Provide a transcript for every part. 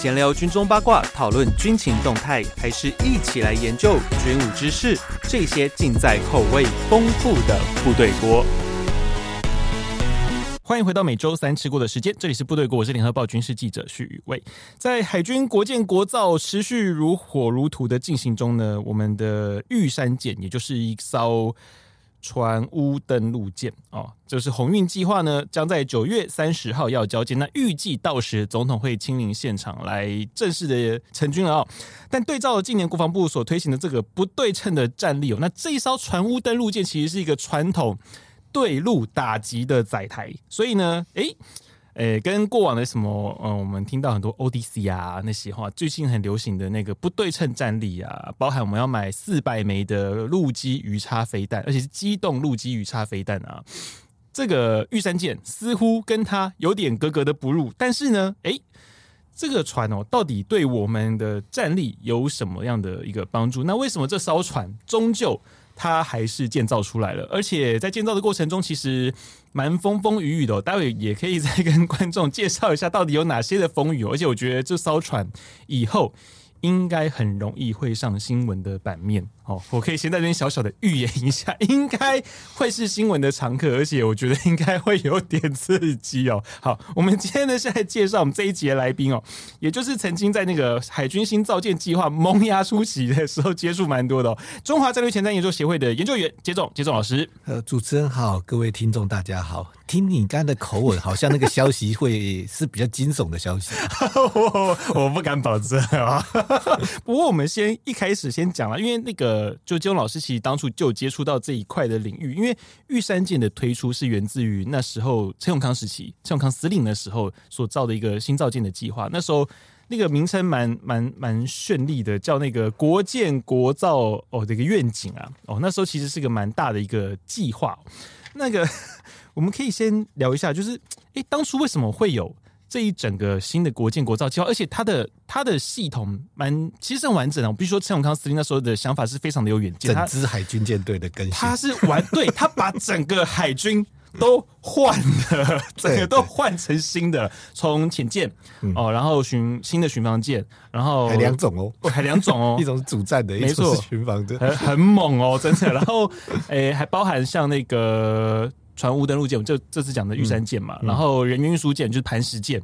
闲聊军中八卦，讨论军情动态，还是一起来研究军武知识？这些尽在口味丰富的部队锅。欢迎回到每周三吃过的时间，这里是部队锅，我是联合报军事记者许宇威。在海军国建国造持续如火如荼的进行中呢，我们的玉山舰，也就是一艘。船坞登陆舰哦，就是鸿运计划呢，将在九月三十号要交接。那预计到时总统会亲临现场来正式的成军了哦。但对照了近年国防部所推行的这个不对称的战力哦，那这一艘船坞登陆舰其实是一个传统对陆打击的载台，所以呢，诶。诶、跟过往的什么，嗯，我们听到很多 ODC 啊那些话，最近很流行的那个不对称战力啊，包含我们要买四百枚的陆基鱼叉飞弹，而且是机动陆基鱼叉飞弹啊，这个玉山舰似乎跟它有点格格的不入。但是呢，诶、欸，这个船哦，到底对我们的战力有什么样的一个帮助？那为什么这艘船终究？它还是建造出来了，而且在建造的过程中，其实蛮风风雨雨的。待会也可以再跟观众介绍一下，到底有哪些的风雨哦。而且我觉得这艘船以后。应该很容易会上新闻的版面哦，我可以先在这边小小的预言一下，应该会是新闻的常客，而且我觉得应该会有点刺激哦。好，我们今天呢是来介绍我们这一节的来宾哦，也就是曾经在那个海军新造舰计划萌芽初期的时候接触蛮多的哦，中华战略前瞻研究协会的研究员杰总，杰总老师。呃，主持人好，各位听众大家好。听你刚才的口吻，好像那个消息会是比较惊悚的消息。我我不敢保证啊。不过我们先一开始先讲了，因为那个呃就金老师其实当初就接触到这一块的领域，因为玉山舰的推出是源自于那时候陈永康时期，陈永康司令的时候所造的一个新造舰的计划。那时候那个名称蛮蛮蛮绚丽的，叫那个国舰国造哦这个愿景啊哦，那时候其实是个蛮大的一个计划。那个。我们可以先聊一下，就是哎，当初为什么会有这一整个新的国建国造计划？而且它的它的系统蛮其实很完整的。我必须说，陈永康司令那时候的想法是非常的有远见，整支海军舰队的更新，他是完对，他把整个海军都换了，整个都换成新的，从潜舰哦，然后巡新的巡防舰，然后还两种哦，还两种哦，一种是主战的，一种是巡防的，很很猛哦，真的。然后诶，还包含像那个。船坞登陆舰，就这次讲的玉山舰嘛，然后人员运输舰就是磐石舰，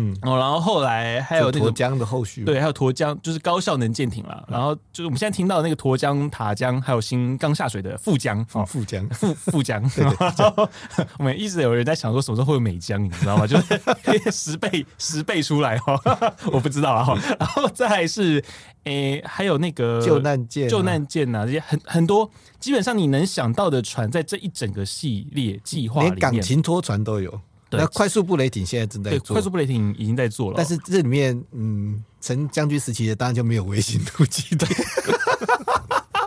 嗯，哦，然后后来还有那个沱江的后续，对，还有沱江，就是高效能舰艇啦。嗯、然后就是我们现在听到那个沱江、塔江，还有新刚下水的富江，哦，富江，富富江。我们一直有人在想说，什么时候会有美江，你知道吗？就是 十倍十倍出来哦，我不知道啊。然后再是。诶、欸，还有那个救难舰、救难舰呐，这些很很多，基本上你能想到的船，在这一整个系列计划里面，连港情拖船都有。对，那快速布雷艇现在正在做，快速布雷艇已经在做了。但是这里面，嗯，陈将军时期的当然就没有微型突击队。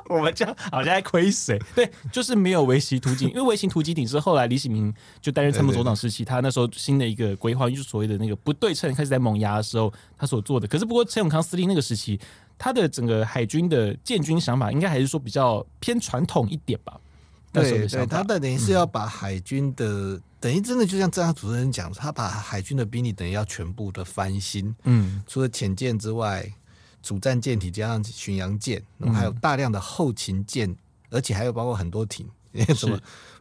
我们这样好像在亏谁？对，就是没有微型突击，因为微型突击艇是后来李喜明就担任参谋总长时期，他那时候新的一个规划，就是所谓的那个不对称开始在萌芽的时候，他所做的。可是不过陈永康司令那个时期，他的整个海军的建军想法，应该还是说比较偏传统一点吧。对对，他的等于是要把海军的、嗯、等于真的就像这样主持人讲，他把海军的兵力等于要全部的翻新。嗯，除了潜舰之外。主战舰体加上巡洋舰，然后还有大量的后勤舰，嗯、而且还有包括很多艇，什么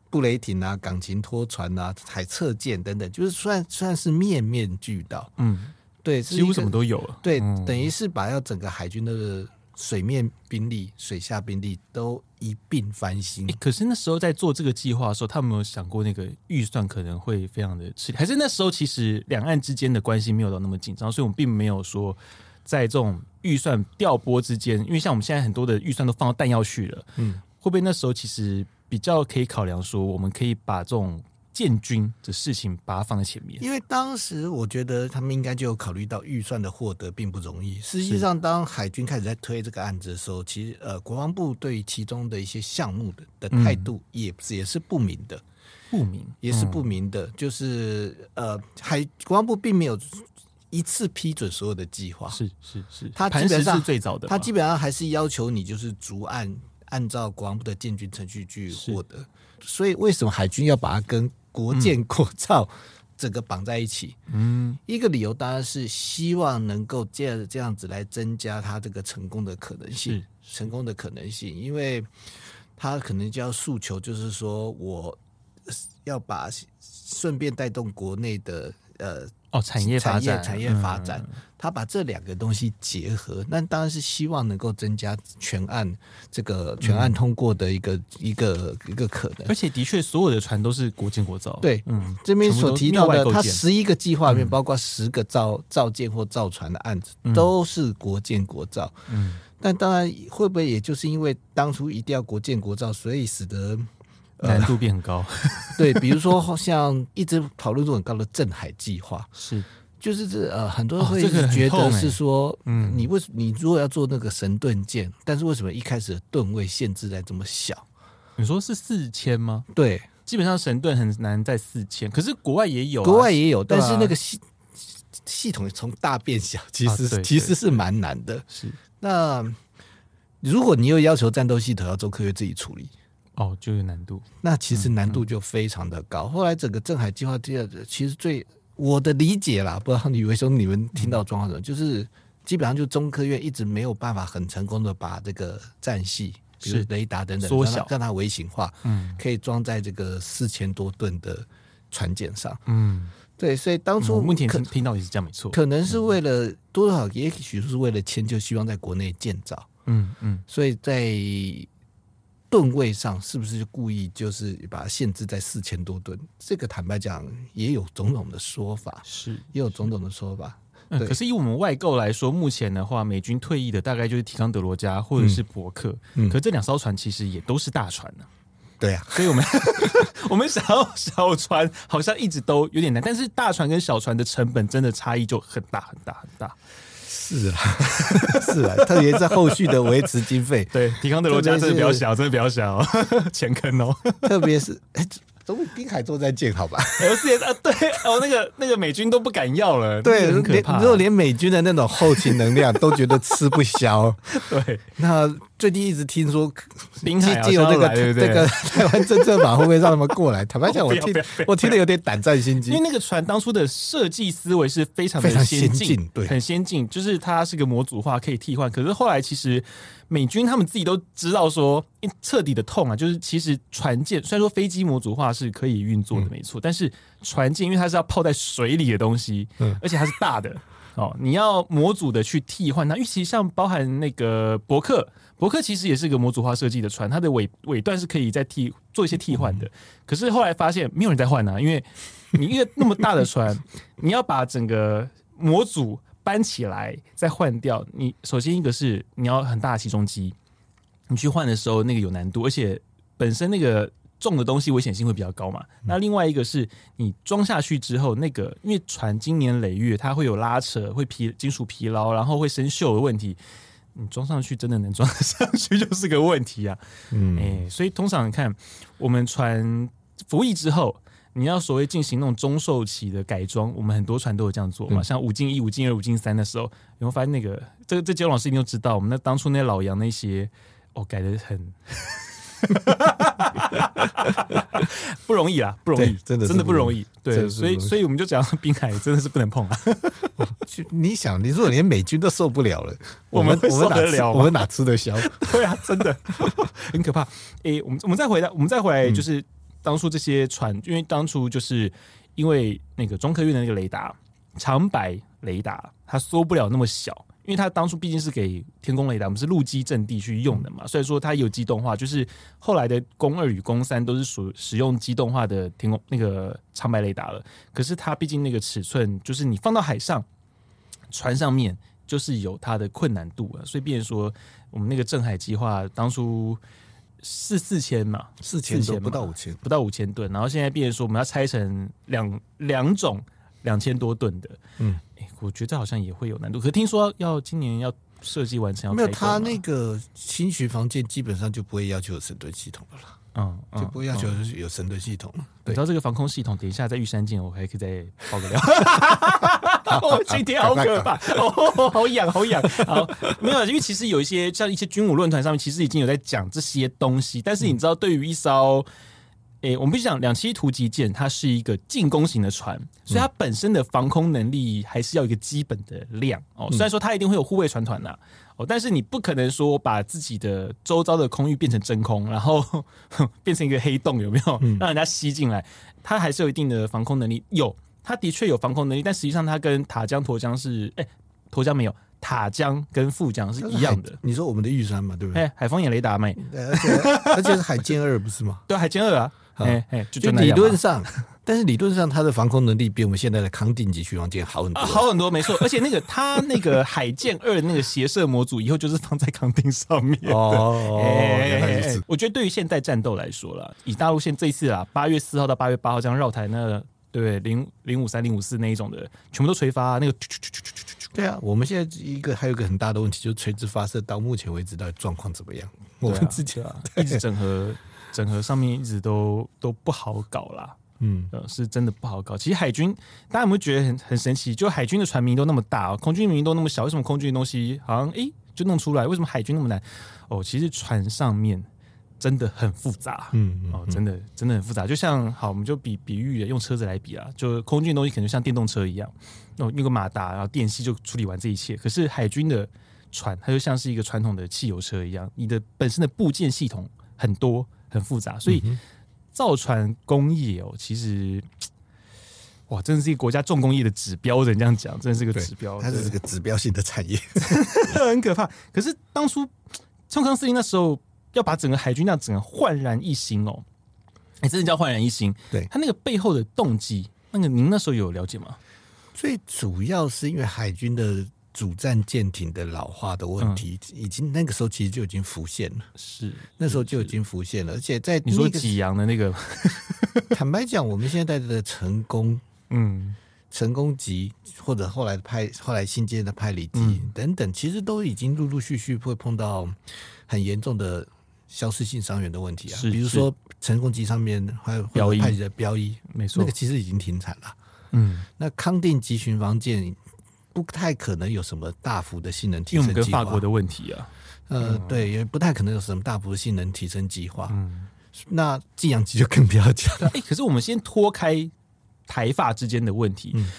布雷艇啊、港勤拖船啊、海测舰等等，就是算算是面面俱到。嗯，对，几乎什么都有了。对，嗯、等于是把要整个海军的水面兵力、水下兵力都一并翻新。欸、可是那时候在做这个计划的时候，他没有想过那个预算可能会非常的吃力，还是那时候其实两岸之间的关系没有到那么紧张，所以我们并没有说。在这种预算调拨之间，因为像我们现在很多的预算都放到弹药去了，嗯，会不会那时候其实比较可以考量说，我们可以把这种建军的事情把它放在前面？因为当时我觉得他们应该就有考虑到预算的获得并不容易。实际上，当海军开始在推这个案子的时候，其实呃，国防部对于其中的一些项目的的态度也也是不明的，不明也是不明的，就是呃，海国防部并没有。一次批准所有的计划，是是是，他基本上是最早的，他基本上还是要求你就是逐案按照国防部的建军程序去获得。所以为什么海军要把它跟国建国造整个绑在一起。嗯，一个理由当然是希望能够借着这样子来增加它这个成功的可能性，成功的可能性，因为他可能就要诉求，就是说我要把顺便带动国内的呃。哦，产业发展，产业发展，嗯、他把这两个东西结合，那当然是希望能够增加全案这个全案通过的一个、嗯、一个一个可能。而且，的确，所有的船都是国建国造。对，嗯，这边所提到的，它十一个计划里面，包括十个造造舰或造船的案子，嗯、都是国建国造。嗯，但当然，会不会也就是因为当初一定要国建国造，所以使得。难度变高，对，比如说像一直讨论度很高的镇海计划，是，就是这呃，很多人会觉得是说，嗯，你为什你如果要做那个神盾舰，但是为什么一开始的吨位限制在这么小？你说是四千吗？对，基本上神盾很难在四千，可是国外也有，国外也有，但是那个系系统从大变小，其实其实是蛮难的。是，那如果你又要求战斗系统要做科学自己处理。哦，就有难度，那其实难度就非常的高。嗯嗯、后来整个镇海计划第二，其实最我的理解啦，不知道李维兄你们听到状况的，嗯、就是基本上就中科院一直没有办法很成功的把这个战系，比如雷达等等缩小，让它微型化，嗯，可以装在这个四千多吨的船舰上，嗯，对，所以当初目前听听到也是这样，没错，可能是为了多多少，也许是为了迁就，希望在国内建造，嗯嗯，所以在。吨位上是不是就故意就是把它限制在四千多吨？这个坦白讲也有种种的说法，是也有种种的说法。嗯，可是以我们外购来说，目前的话，美军退役的大概就是提康德罗加或者是伯克。嗯，可这两艘船其实也都是大船呢。对啊，所以我们 我们想要小船好像一直都有点难，但是大船跟小船的成本真的差异就很大很大很大。是啊，是啊，特别是后续的维持经费，对，提康德罗加真的比较小，真的比较小，钱坑哦。特别是，哎，总比滨海作战舰好吧？L 四 S 啊，对哦，那个那个美军都不敢要了，对，很可怕。如果连美军的那种后勤能量都觉得吃不消，对，那。最近一直听说，滨海借由那个这个 台湾政策法会不会让他们过来？坦白讲，我听我听得有点胆战心惊。因为那个船当初的设计思维是非常非常先进，对，很先进，就是它是个模组化，可以替换。可是后来其实美军他们自己都知道说，彻底的痛啊，就是其实船舰虽然说飞机模组化是可以运作的，没错，但是船舰因为它是要泡在水里的东西，而且它是大的哦，你要模组的去替换它，因为其实像包含那个伯克。伯克其实也是一个模组化设计的船，它的尾尾段是可以再替做一些替换的。可是后来发现没有人在换啊，因为你一个那么大的船，你要把整个模组搬起来再换掉，你首先一个是你要很大的起重机，你去换的时候那个有难度，而且本身那个重的东西危险性会比较高嘛。那另外一个是你装下去之后，那个因为船经年累月，它会有拉扯，会疲金属疲劳，然后会生锈的问题。你装上去真的能装得上去，就是个问题啊。嗯，哎、欸，所以通常你看，我们船服役之后，你要所谓进行那种中寿期的改装，我们很多船都有这样做嘛。嗯、像五进一、五进二、五进三的时候，你会发现那个？这个这几位老师一定都知道，我们那当初那老杨那些，哦，改的很。不容易啊，不容易，真的真的不容易。对，所以所以我们就讲滨海真的是不能碰啊。你想，你如果连美军都受不了了，我们我们哪了我们哪吃得消？对啊，真的 很可怕。诶，我们我们再回来，我们再回来，就是当初这些船，因为当初就是因为那个中科院的那个雷达长白雷达，它缩不了那么小。因为它当初毕竟是给天宫雷达，我们是陆基阵地去用的嘛，所以说它有机动化，就是后来的弓二与弓三都是属使用机动化的天宫那个长白雷达了。可是它毕竟那个尺寸，就是你放到海上船上面，就是有它的困难度啊。所以，变成说我们那个镇海计划当初是四千嘛，四千多不到五千，不到五千吨，然后现在变成说我们要拆成两两种两千多吨的，嗯。我觉得好像也会有难度，可听说要今年要设计完成要，没有他那个新巡防舰基本上就不会要求有神盾系统的了，嗯，就不会要求有神的系统了。你知道这个防空系统，等一下在玉山见我还可以再爆个料。哦，今天好可怕，哦，好痒，好痒。好，没有，因为其实有一些像一些军武论坛上面，其实已经有在讲这些东西，但是你知道，对于一艘诶，我们必须讲两栖突击舰，它是一个进攻型的船，所以它本身的防空能力还是要一个基本的量哦。虽然说它一定会有护卫船团呐，哦，但是你不可能说把自己的周遭的空域变成真空，然后 变成一个黑洞，有没有让人家吸进来？它还是有一定的防空能力，有，它的确有防空能力，但实际上它跟塔江、沱江是，诶，沱江没有。塔江跟富江是一样的，你说我们的玉山嘛，对不对？哎，海风眼雷达没，而且而且是海剑二不是吗？对，海剑二啊，哎哎，就理论上，但是理论上它的防空能力比我们现在的康定级巡防舰好很多，好很多，没错。而且那个它那个海舰二那个斜射模组以后就是放在康定上面哦。我觉得对于现代战斗来说了，以大陆线这一次啊，八月四号到八月八号这样绕台那。对，零零五三零五四那一种的，全部都垂发，那个。对啊，我们现在一个还有一个很大的问题，就是垂直发射到目前为止到底状况怎么样？我们自己啊，一直整合，整合上面一直都都不好搞啦。嗯，呃，是真的不好搞。其实海军，大家有没有觉得很很神奇？就海军的船名都那么大，空军名都那么小，为什么空军的东西好像哎就弄出来？为什么海军那么难？哦，其实船上面。真的很复杂，嗯，嗯，嗯哦，真的真的很复杂。就像好，我们就比比喻用车子来比啊，就空军的东西可能像电动车一样，哦，用个马达，然后电系就处理完这一切。可是海军的船，它就像是一个传统的汽油车一样，你的本身的部件系统很多很复杂，所以造船工业哦，其实哇，真的是一个国家重工业的指标人这样讲，真的是个指标，它是这个指标性的产业，很可怕。可是当初冲康司令那时候。要把整个海军那样整个焕然一新哦，哎，真的叫焕然一新。对，他那个背后的动机，那个您那时候有了解吗？最主要是因为海军的主战舰艇的老化的问题，嗯、已经那个时候其实就已经浮现了。是，那时候就已经浮现了，而且在、那个、你说济阳的那个，坦白讲，我们现在的成功，嗯，成功级或者后来的派，后来新建的派里级、嗯、等等，其实都已经陆陆续续会碰到很严重的。消失性伤员的问题啊，比如说成功级上面还有派的标一，没错，那个其实已经停产了。嗯，那康定级巡防舰不太可能有什么大幅的性能提升计划，因为跟法国的问题啊，呃，对，也不太可能有什么大幅的性能提升计划。嗯，那济阳级就更不要讲了。哎，可是我们先脱开台法之间的问题，嗯，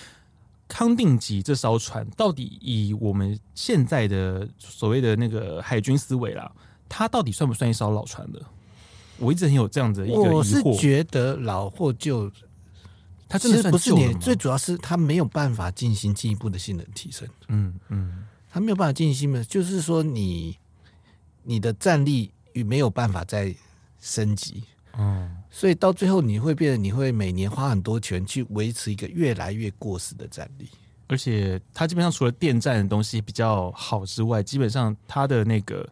康定级这艘船到底以我们现在的所谓的那个海军思维啦。它到底算不算一艘老船的？我一直很有这样子的一个疑惑。我是觉得老或旧，它真的不是你最主要是它没有办法进行进一步的性能提升。嗯嗯，它没有办法进行的，就是说你你的战力与没有办法再升级。嗯，所以到最后你会变得你会每年花很多钱去维持一个越来越过时的战力。而且它基本上除了电站的东西比较好之外，基本上它的那个。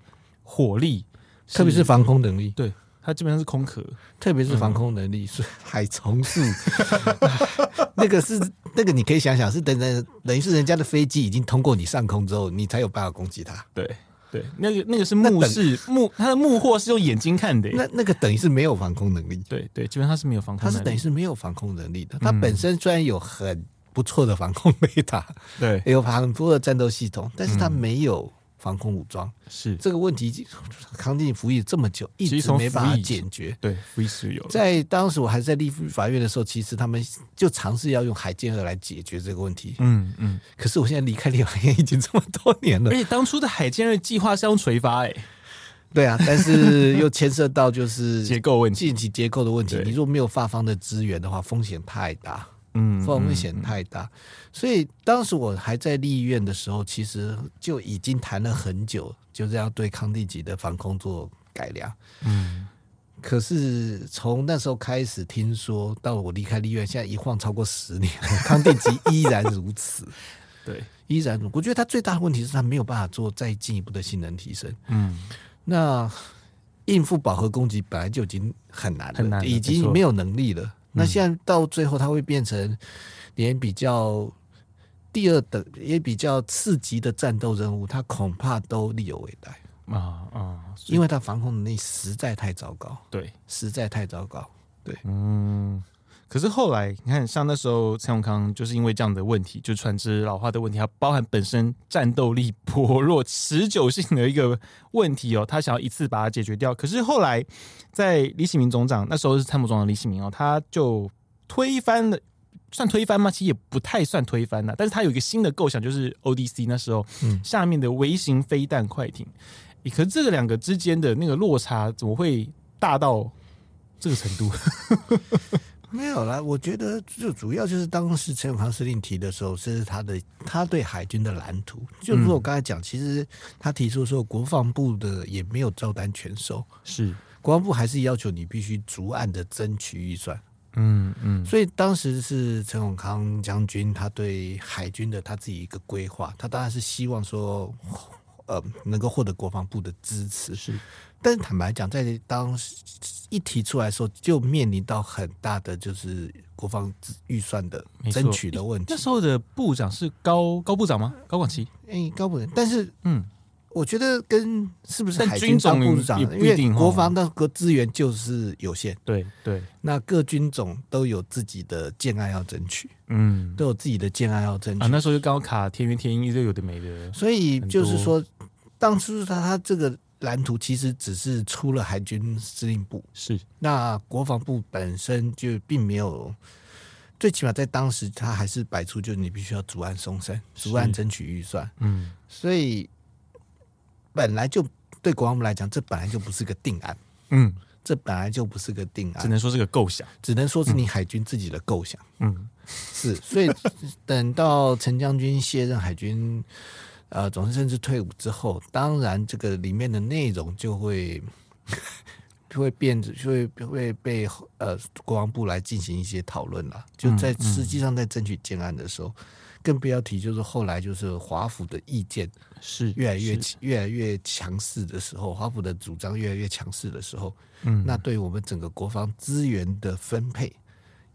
火力，特别是防空能力，对，它基本上是空壳，特别是防空能力，是、嗯、海虫术，那个是那个你可以想想，是等等等于是人家的飞机已经通过你上空之后，你才有办法攻击它。对对，那个那个是目视目，它的目货是用眼睛看的，那那个等于是没有防空能力。对对，基本上是没有防空能力，它是等于是没有防空能力的。它本身虽然有很不错的防空 雷达，对，也有很多的战斗系统，但是它没有。防空武装是这个问题，康定服役这么久，一直没办法解决。对，服役是有。在当时我还在立法院的时候，其实他们就尝试要用海剑二来解决这个问题。嗯嗯。可是我现在离开立法院已经这么多年了，而且当初的海剑二计划是用垂发，哎，对啊，但是又牵涉到就是结构问题，舰体结构的问题。你如果没有发方的资源的话，风险太大。嗯，风险太大，嗯嗯、所以当时我还在立院的时候，其实就已经谈了很久，就这样对康定级的防空做改良。嗯，可是从那时候开始，听说到我离开立院，现在一晃超过十年，康定级依然如此。对，依然如，我觉得它最大的问题是它没有办法做再进一步的性能提升。嗯，那应付饱和攻击本来就已经很难了，很难，已经没有能力了。那现在到最后，它会变成连比较第二等也比较次级的战斗任务，它恐怕都力有未逮啊啊！因为它防空能力实在太糟糕，对，实在太糟糕，对，嗯。可是后来你看，像那时候蔡永康就是因为这样的问题，就船只老化的问题，它包含本身战斗力薄弱、持久性的一个问题哦，他想要一次把它解决掉。可是后来在李启明总长那时候是参谋总长李启明哦，他就推翻了，算推翻吗？其实也不太算推翻了，但是他有一个新的构想，就是 ODC 那时候嗯下面的微型飞弹快艇。嗯、可是这个两个之间的那个落差怎么会大到这个程度？没有啦，我觉得就主要就是当时陈永康司令提的时候，这是他的他对海军的蓝图。就如我刚才讲，其实他提出说，国防部的也没有照单全收，是国防部还是要求你必须逐案的争取预算。嗯嗯，所以当时是陈永康将军他对海军的他自己一个规划，他当然是希望说，呃，能够获得国防部的支持。是。但是坦白讲，在当时一提出来的时候，就面临到很大的就是国防预算的争取的问题。那时候的部长是高高部长吗？高广奇？哎、欸，高部长。但是，嗯，我觉得跟是不是海军总部长，因为国防的个资源就是有限。对对。那各军种都有自己的建案要争取，嗯，都有自己的建案要争取。啊，那时候就刚好卡天元天鹰，就有的没的。所以就是说，当初他他这个。蓝图其实只是出了海军司令部，是。那国防部本身就并没有，最起码在当时他还是摆出就是你必须要逐案送审，逐案争取预算，嗯，所以本来就对国防部来讲，这本来就不是个定案，嗯，这本来就不是个定案，只能说是个构想，只能说是你海军自己的构想，嗯，是，所以等到陈将军卸任海军。呃，总之，甚至退伍之后，当然这个里面的内容就会就会变，就会会被呃国防部来进行一些讨论了。就在实际上在争取建案的时候，嗯嗯、更不要提就是后来就是华府的意见是越来越越来越强势的时候，华府的主张越来越强势的时候，嗯，那对我们整个国防资源的分配，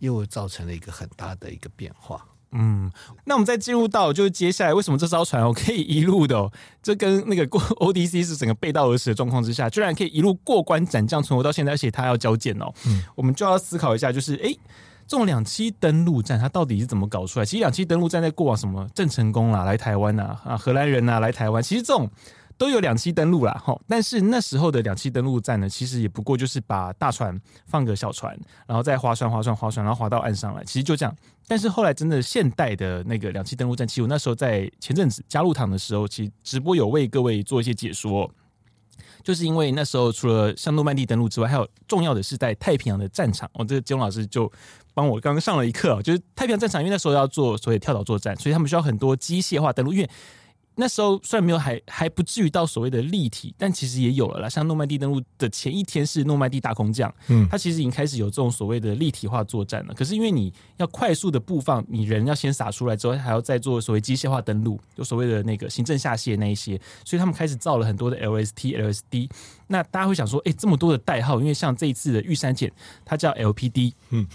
又造成了一个很大的一个变化。嗯，那我们再进入到就是接下来为什么这艘船哦可以一路的，这跟那个过 ODC 是整个背道而驰的状况之下，居然可以一路过关斩将存活到现在，而且他要交舰哦，嗯，我们就要思考一下，就是哎，这种两栖登陆战它到底是怎么搞出来？其实两栖登陆战在过往什么郑成功啦来台湾呐啊荷兰人呐来台湾，其实这种。都有两栖登陆啦，哈，但是那时候的两栖登陆战呢，其实也不过就是把大船放个小船，然后再划船、划船、划船，然后划到岸上来，其实就这样。但是后来真的现代的那个两栖登陆战，其实我那时候在前阵子加入堂的时候，其实直播有为各位做一些解说，就是因为那时候除了像诺曼底登陆之外，还有重要的是在太平洋的战场。哦，这个金老师就帮我刚刚上了一课，就是太平洋战场，因为那时候要做所谓跳岛作战，所以他们需要很多机械化登陆，因为。那时候虽然没有还还不至于到所谓的立体，但其实也有了啦。像诺曼底登陆的前一天是诺曼底大空降，嗯，它其实已经开始有这种所谓的立体化作战了。可是因为你要快速的布放，你人要先撒出来之后，还要再做所谓机械化登陆，就所谓的那个行政下卸那一些，所以他们开始造了很多的 LST、LSD。那大家会想说，哎，这么多的代号，因为像这一次的玉山舰，它叫 LPD，嗯。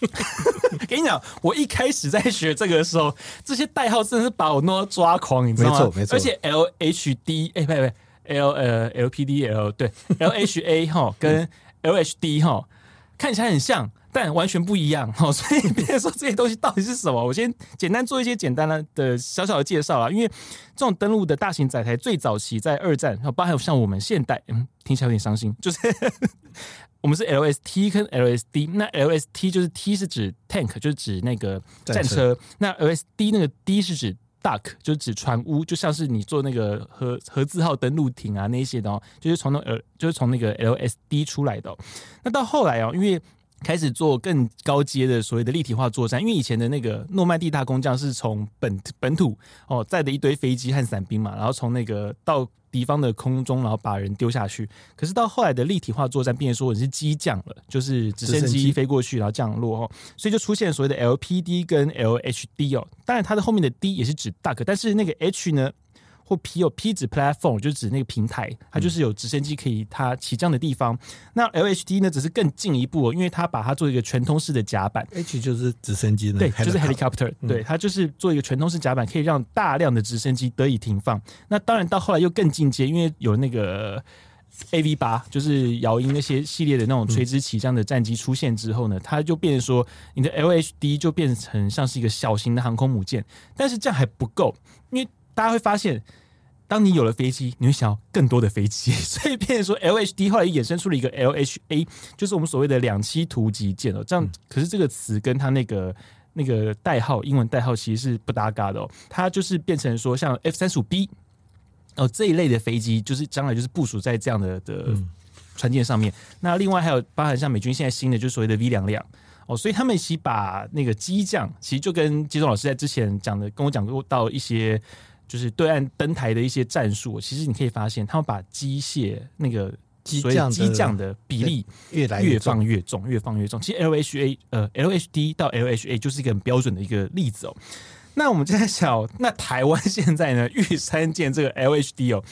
跟你讲，我一开始在学这个的时候，这些代号真的是把我弄到抓狂，你知道吗？没错，没错。而且 L H D，哎，不不，L 呃 L P D L 对 L H A 哈跟 L H D 哈看起来很像，但完全不一样哈。所以别人说这些东西到底是什么，我先简单做一些简单的的小小的介绍啊。因为这种登陆的大型载台最早期在二战，包含像我们现代，嗯，听起来有点伤心，就是。我们是 LST 跟 LSD，那 LST 就是 T 是指 tank，就是指那个战车，车那 LSD 那个 D 是指 duck，就是指船坞，就像是你做那个核核字号登陆艇啊那一些的哦，就是从那呃，就是从那个 LSD 出来的哦。那到后来哦，因为开始做更高阶的所谓的立体化作战，因为以前的那个诺曼底大工匠是从本本土哦载的一堆飞机和伞兵嘛，然后从那个到敌方的空中，然后把人丢下去。可是到后来的立体化作战，变成说你是机降了，就是直升机飞过去然后降落哦，所以就出现所谓的 LPD 跟 LHD 哦。当然它的后面的 D 也是指 Duck，但是那个 H 呢？或 P 有 P 指 platform，就指那个平台，它就是有直升机可以它起降的地方。嗯、那 LHD 呢，只是更进一步，因为它把它做一个全通式的甲板，H 就是直升机的，对，就是 helicopter，、嗯、对，它就是做一个全通式甲板，可以让大量的直升机得以停放。那当然到后来又更进阶，因为有那个 AV 八，就是姚鹰那些系列的那种垂直起降的战机出现之后呢，它就变成说，你的 LHD 就变成像是一个小型的航空母舰，但是这样还不够，因为大家会发现。当你有了飞机，你会想要更多的飞机，所以变成说 LHD 后来衍生出了一个 LHA，就是我们所谓的两栖突击舰哦。这样，可是这个词跟它那个那个代号英文代号其实是不搭嘎的哦。它就是变成说像 F 三十五 B 哦这一类的飞机，就是将来就是部署在这样的的船舰上面。那另外还有包含像美军现在新的就是所谓的 V 两两哦，所以他们一起把那个机降，其实就跟基中老师在之前讲的跟我讲过到一些。就是对岸登台的一些战术，其实你可以发现，他们把机械那个机降机降的比例越来越放越重，越放越重。其实 LHA 呃 LHD 到 LHA 就是一个很标准的一个例子哦。那我们就在想，那台湾现在呢，玉山舰这个 LHD 哦，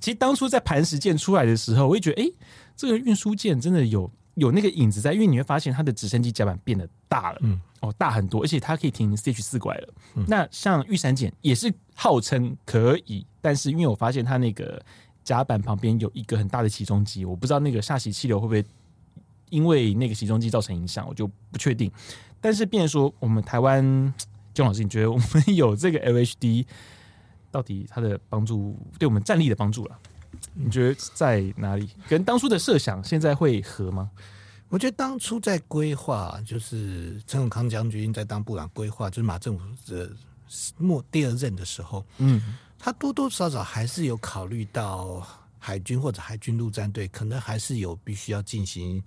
其实当初在磐石舰出来的时候，我也觉得，哎，这个运输舰真的有。有那个影子在，因为你会发现它的直升机甲板变得大了，嗯，哦，大很多，而且它可以停 CH 四拐了。嗯、那像玉山舰也是号称可以，但是因为我发现它那个甲板旁边有一个很大的起重机，我不知道那个下洗气流会不会因为那个起重机造成影响，我就不确定。但是，变说我们台湾，钟老师，你觉得我们有这个 LHD 到底它的帮助，对我们战力的帮助了？你觉得在哪里？跟当初的设想现在会合吗？我觉得当初在规划，就是陈永康将军在当部长规划，就是马政府的末第二任的时候，嗯，他多多少少还是有考虑到海军或者海军陆战队可能还是有必须要进行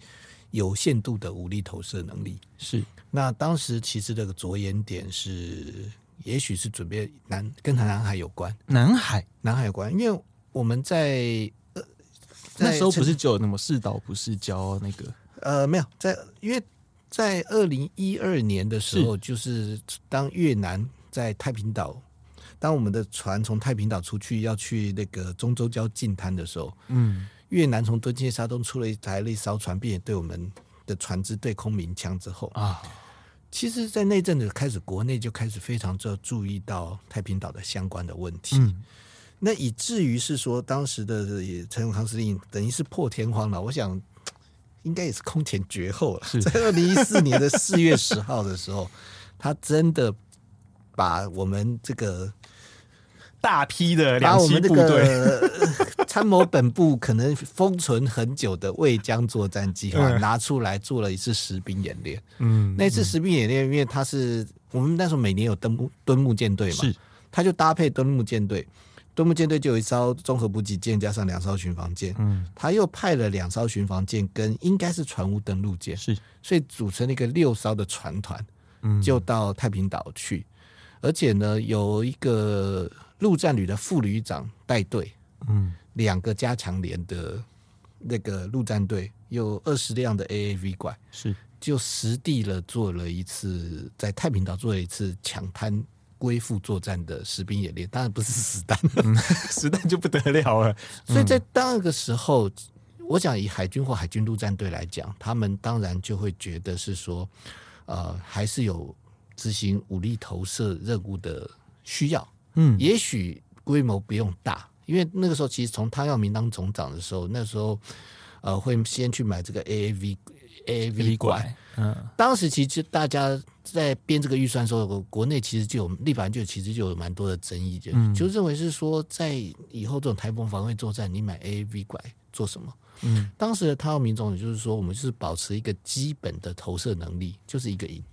有限度的武力投射能力。是，那当时其实这个着眼点是，也许是准备南跟南海有关，南海南海有关，因为。我们在呃那时候不是就有那么是岛不是礁那个？呃没有在，因为在二零一二年的时候，就是当越南在太平岛，当我们的船从太平岛出去要去那个中洲礁近滩的时候，嗯，越南从敦切沙东出了一台一艘船，并且对我们的船只对空鸣枪之后啊，其实，在那阵子开始，国内就开始非常就注意到太平岛的相关的问题。嗯那以至于是说，当时的陈永康司令等于是破天荒了。我想，应该也是空前绝后了。在二零一四年的四月十号的时候，他真的把我们这个大批的两栖部队、参谋本部可能封存很久的未江作战计划拿出来做了一次实兵演练。嗯，那次实兵演练，因为他是我们那时候每年有登陆敦睦舰队嘛，是他就搭配敦木舰队。敦睦舰队就有一艘综合补给舰，加上两艘巡防舰。嗯，他又派了两艘巡防舰跟应该是船坞登陆舰，是，所以组成了一个六艘的船团，嗯，就到太平岛去。而且呢，有一个陆战旅的副旅长带队，嗯，两个加强连的那个陆战队，有二十辆的 AAV 拐，是，就实地了做了一次在太平岛做了一次抢滩。归附作战的士兵演练，当然不是实弹，嗯、实弹就不得了了。所以在当那个时候，我想以海军或海军陆战队来讲，他们当然就会觉得是说，呃，还是有执行武力投射任务的需要。嗯，也许规模不用大，因为那个时候其实从汤耀明当总长的时候，那时候呃会先去买这个 AAV。A V 拐，嗯，当时其实大家在编这个预算的时候，国内其实就有立法就其实就有蛮多的争议，就、嗯、就认为是说，在以后这种台风防卫作战，你买 A V 拐做什么？嗯，当时的汤耀明总理就是说，我们就是保持一个基本的投射能力，就是一个营。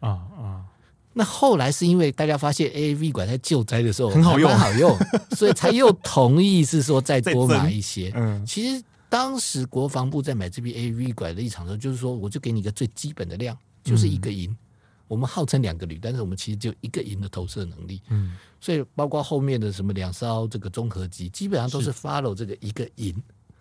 啊啊，那后来是因为大家发现 A V 拐在救灾的时候很好用，好用，所以才又同意是说再多买一些。嗯，其实。当时国防部在买这批 AV 拐的立场的时候，就是说，我就给你一个最基本的量，就是一个营。我们号称两个旅，但是我们其实就一个营的投射能力。嗯，所以包括后面的什么两艘这个综合机，基本上都是 follow 这个一个营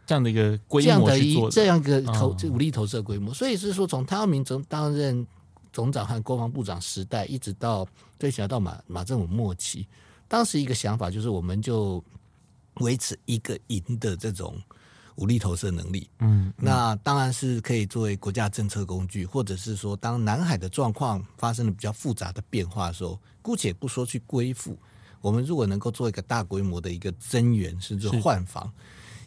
这样的一个规模去做这样一个投武力投射规模。所以是说，从汤耀明总担任总长和国防部长时代，一直到最起来到马马政府末期，当时一个想法就是，我们就维持一个营的这种。武力投射能力，嗯，那当然是可以作为国家政策工具，或者是说，当南海的状况发生了比较复杂的变化的时候，姑且不说去归附，我们如果能够做一个大规模的一个增援，甚至换防，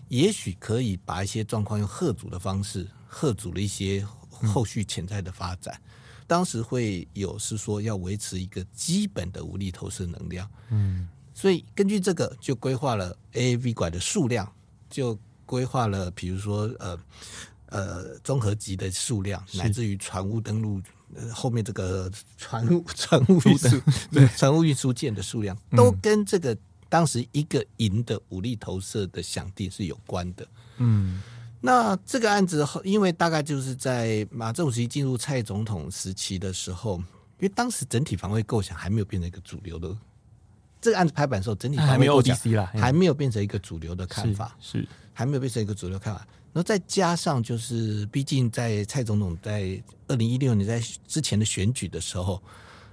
也许可以把一些状况用贺阻的方式贺阻了一些后续潜在的发展。嗯、当时会有是说要维持一个基本的武力投射能量，嗯，所以根据这个就规划了 AAV 拐的数量，就规划了比如说呃呃综合级的数量，乃至于船坞登陆。后面这个船务 船务运输对船务运输舰的数量，都跟这个当时一个营的武力投射的响定是有关的。嗯，那这个案子后因为大概就是在马政府时期进入蔡总统时期的时候，因为当时整体防卫构想还没有变成一个主流的，这个案子拍板的时候，整体防卫构想还没有变成一个主流的看法，是还没有变成一个主流看法。然后再加上，就是毕竟在蔡总统在二零一六年在之前的选举的时候，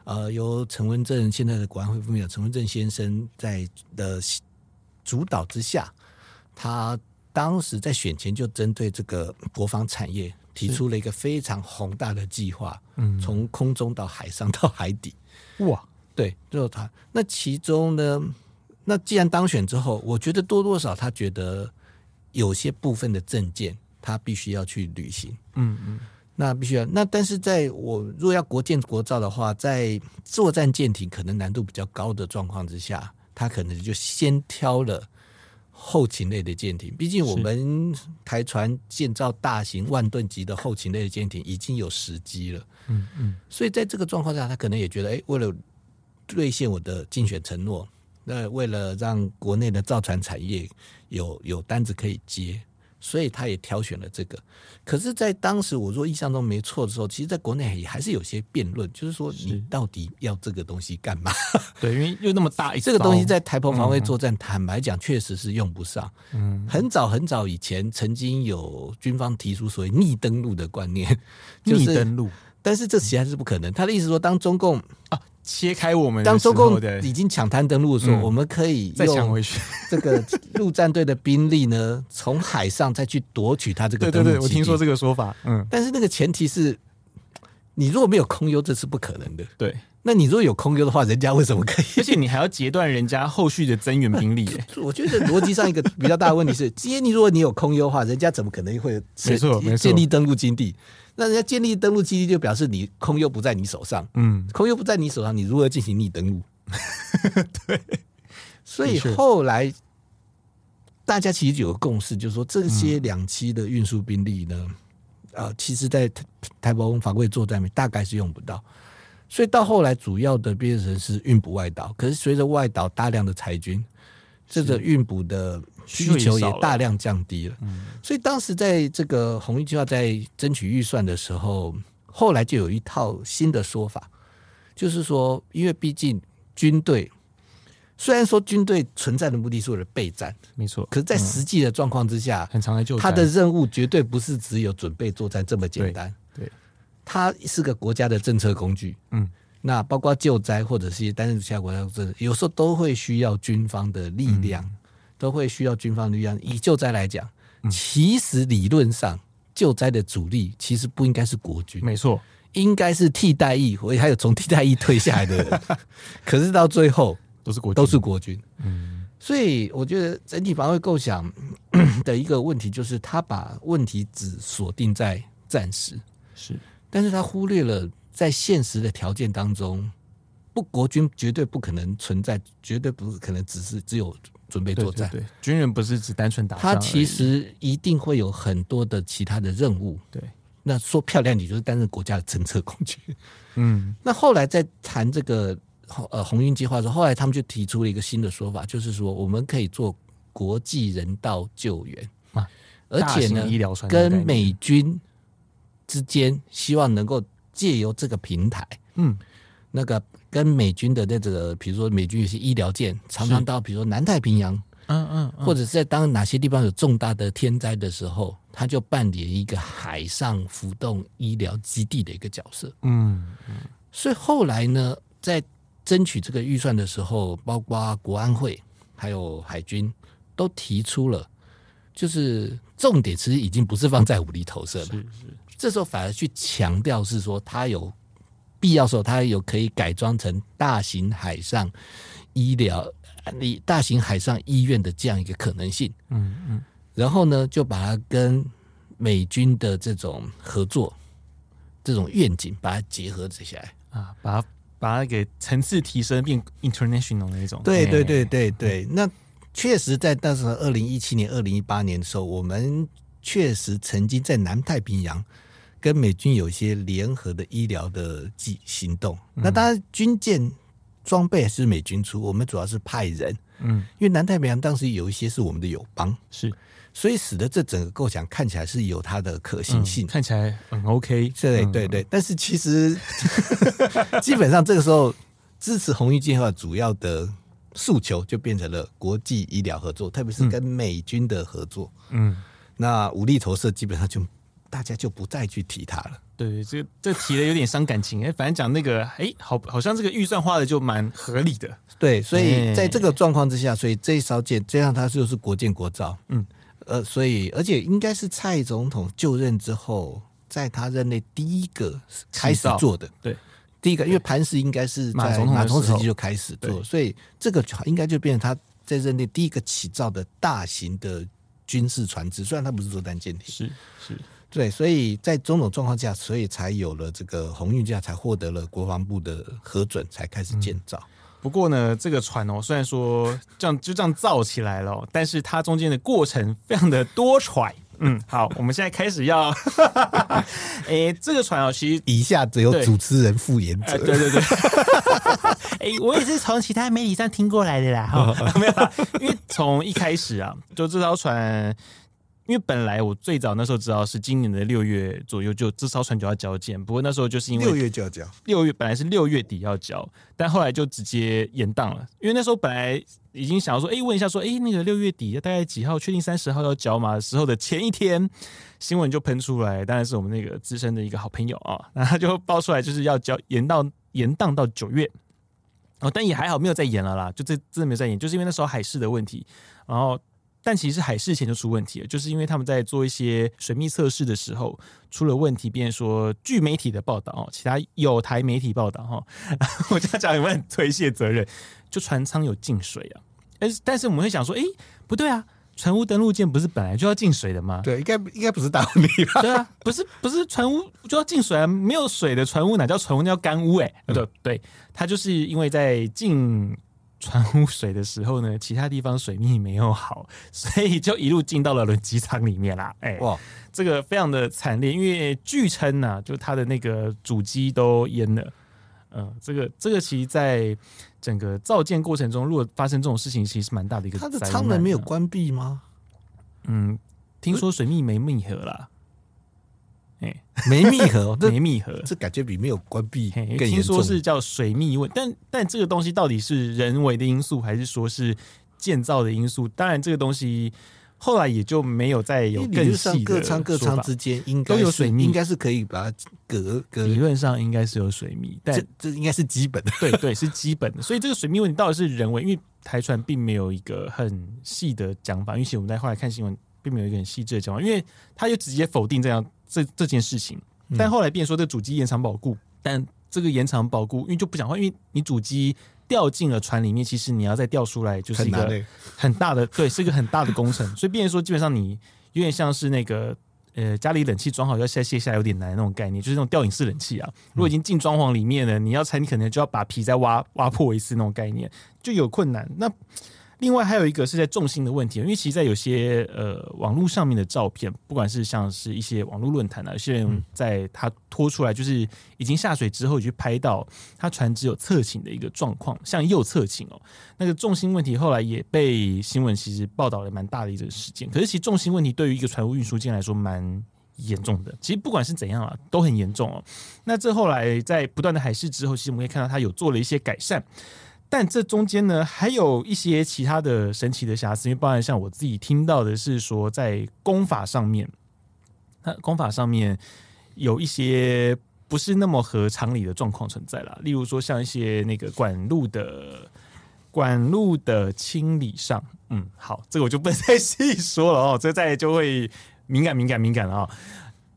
呃，由陈文正现在的国安会副秘书长陈文正先生在的主导之下，他当时在选前就针对这个国防产业提出了一个非常宏大的计划，嗯，从空中到海上到海底，哇，对，就是他。那其中呢，那既然当选之后，我觉得多多少他觉得。有些部分的证件，他必须要去履行。嗯嗯，那必须要。那但是在我如果要国建国造的话，在作战舰艇可能难度比较高的状况之下，他可能就先挑了后勤类的舰艇。毕竟我们台船建造大型万吨级的后勤类的舰艇已经有时机了。嗯嗯，所以在这个状况下，他可能也觉得，哎，为了兑现我的竞选承诺。那为了让国内的造船产业有有单子可以接，所以他也挑选了这个。可是，在当时我若印象中没错的时候，其实在国内也还是有些辩论，就是说你到底要这个东西干嘛？对，因为又那么大一，这个东西在台澎防卫作战，坦白讲，确实是用不上。嗯，很早很早以前，曾经有军方提出所谓逆登陆的观念，就是、逆登陆，但是这实在是不可能。他的意思说，当中共啊。切开我们，当中共已经抢滩登陆的时候，嗯、我们可以再抢回去。这个陆战队的兵力呢，从海上再去夺取他这个。对对对，我听说这个说法。嗯，但是那个前提是，你如果没有空优，这是不可能的。对，那你如果有空优的话，人家为什么可以？而且你还要截断人家后续的增援兵力。我觉得逻辑上一个比较大的问题是，今天你如果你有空优的话，人家怎么可能会没错没错建立登陆基地？那人家建立登陆基地，就表示你空优不在你手上，嗯，空优不在你手上，你如何进行逆登陆？对，所以后来大家其实有个共识，就是说这些两栖的运输兵力呢，呃，其实在台台澎防卫作战里面大概是用不到，所以到后来主要的变成是运补外岛，可是随着外岛大量的裁军，这个运补的。需求也大量降低了，所以当时在这个红衣计划在争取预算的时候，后来就有一套新的说法，就是说，因为毕竟军队虽然说军队存在的目的是为了备战，没错，可是，在实际的状况之下，很常来救，他的任务绝对不是只有准备作战这么简单，对，它是个国家的政策工具，嗯，那包括救灾或者是一些担任其他国家政策，有时候都会需要军方的力量。都会需要军方力量。以救灾来讲，其实理论上救灾的主力其实不应该是国军，没错，应该是替代役，或还有从替代役退下来的人。可是到最后都是国都是国军。嗯，所以我觉得整体防卫构想 的一个问题就是，他把问题只锁定在战时，是，但是他忽略了在现实的条件当中，不国军绝对不可能存在，绝对不可能只是只有。准备作战，对，军人不是只单纯打仗，他其实一定会有很多的其他的任务。对，那说漂亮点，就是担任国家的政策工具。嗯，那后来在谈这个呃红运计划的时候，后来他们就提出了一个新的说法，就是说我们可以做国际人道救援啊，而且呢，跟美军之间希望能够借由这个平台，嗯，那个。跟美军的那个，比如说美军有些医疗舰，常常到比如说南太平洋，嗯嗯，或者是在当哪些地方有重大的天灾的时候，他就扮演一个海上浮动医疗基地的一个角色。嗯嗯，所以后来呢，在争取这个预算的时候，包括国安会还有海军都提出了，就是重点其实已经不是放在武力投射了，是是，这时候反而去强调是说它有。必要时候，它有可以改装成大型海上医疗、大型海上医院的这样一个可能性。嗯嗯，然后呢，就把它跟美军的这种合作、这种愿景，把它结合起来啊，把它把它给层次提升，变 international 的那种。对对对对对，那确实在当时二零一七年、二零一八年的时候，我们确实曾经在南太平洋跟美军有一些联合的医疗的计行动。嗯、那当然，军舰装备是美军出，我们主要是派人。嗯，因为南太平洋当时有一些是我们的友邦，是，所以使得这整个构想看起来是有它的可行性，嗯、看起来很 OK。对对对，但是其实 基本上这个时候支持红运计划主要的诉求就变成了国际医疗合作，特别是跟美军的合作。嗯，那武力投射基本上就大家就不再去提它了。对，这这提的有点伤感情。哎，反正讲那个，哎，好，好像这个预算花的就蛮合理的。对，所以在这个状况之下，所以这一艘舰，这样它就是国建国造。嗯，呃，所以而且应该是蔡总统就任之后，在他任内第一个开始做的。对，第一个，因为磐石应该是在马总统时期就开始做，所以这个应该就变成他在任内第一个起造的大型的军事船只，虽然它不是作战舰艇。是是。对，所以在种种状况下，所以才有了这个鸿运架，才获得了国防部的核准，才开始建造。嗯、不过呢，这个船哦，虽然说这样就这样造起来了，但是它中间的过程非常的多舛。嗯，好，我们现在开始要，哎，这个船哦，其实以下只有主持人负责、呃。对对对，哎，我也是从其他媒体上听过来的啦，哈、哦，没有啦，因为从一开始啊，就这艘船。因为本来我最早那时候知道是今年的六月左右就这艘船就要交件，不过那时候就是因为六月就要交，六月本来是六月底要交，但后来就直接延档了。因为那时候本来已经想要说，哎，问一下说，哎，那个六月底大概几号确定三十号要交嘛？时候的前一天新闻就喷出来，当然是我们那个资深的一个好朋友啊，然后他就爆出来就是要交延到延档到九月哦，但也还好没有再延了啦，就这真的没有再延，就是因为那时候海事的问题，然后。但其实海事前就出问题了，就是因为他们在做一些水密测试的时候出了问题，变成说据媒体的报道哦，其他有台媒体报道哈，我这样讲有没有推卸责任？就船舱有进水啊，但是但是我们会想说，哎，不对啊，船坞登陆舰不是本来就要进水的吗？对，应该应该不是大问题吧？对啊，不是不是船坞就要进水啊，没有水的船坞哪叫船坞，叫干坞哎，对对，它就是因为在进。船污水的时候呢，其他地方水密没有好，所以就一路进到了轮机舱里面啦。哎、欸，哇，这个非常的惨烈，因为据称呢，就它的那个主机都淹了。嗯、呃，这个这个其实在整个造舰过程中，如果发生这种事情，其实是蛮大的一个。它的舱门没有关闭吗？嗯，听说水密没密合啦。哎，没密合，没密合，这感觉比没有关闭更。听说是叫水密问，但但这个东西到底是人为的因素，还是说是建造的因素？当然，这个东西后来也就没有再有更细的各舱各舱之间应该都有水密，应该是可以把它隔隔。理论上应该是有水密，但这这应该是基本的，对对，是基本的。所以这个水密问题到底是人为？因为台船并没有一个很细的讲法，因为我们在后来看新闻，并没有一个很细致的讲法，因为他就直接否定这样。这这件事情，但后来变说这主机延长保固，但这个延长保固，因为就不讲话，因为你主机掉进了船里面，其实你要再掉出来，就是一个很大的，对，是一个很大的工程。所以变说，基本上你有点像是那个呃家里冷气装好要再卸下来有点难那种概念，就是那种吊饮式冷气啊。如果已经进装潢里面了，你要拆，你可能就要把皮再挖挖破一次那种概念，就有困难。那另外还有一个是在重心的问题，因为其实，在有些呃网络上面的照片，不管是像是一些网络论坛啊，有些人在他拖出来，就是已经下水之后，去拍到他船只有侧倾的一个状况，向右侧倾哦。那个重心问题后来也被新闻其实报道了蛮大的一个事件。可是其实重心问题对于一个船坞运输舰来说蛮严重的。其实不管是怎样啊，都很严重哦。那这后来在不断的海试之后，其实我们可以看到他有做了一些改善。但这中间呢，还有一些其他的神奇的瑕疵，因为包含像我自己听到的是说，在功法上面，那功法上面有一些不是那么合常理的状况存在啦。例如说，像一些那个管路的管路的清理上，嗯，好，这个我就不 再细说了哦，这再就会敏感、敏感、敏感了啊，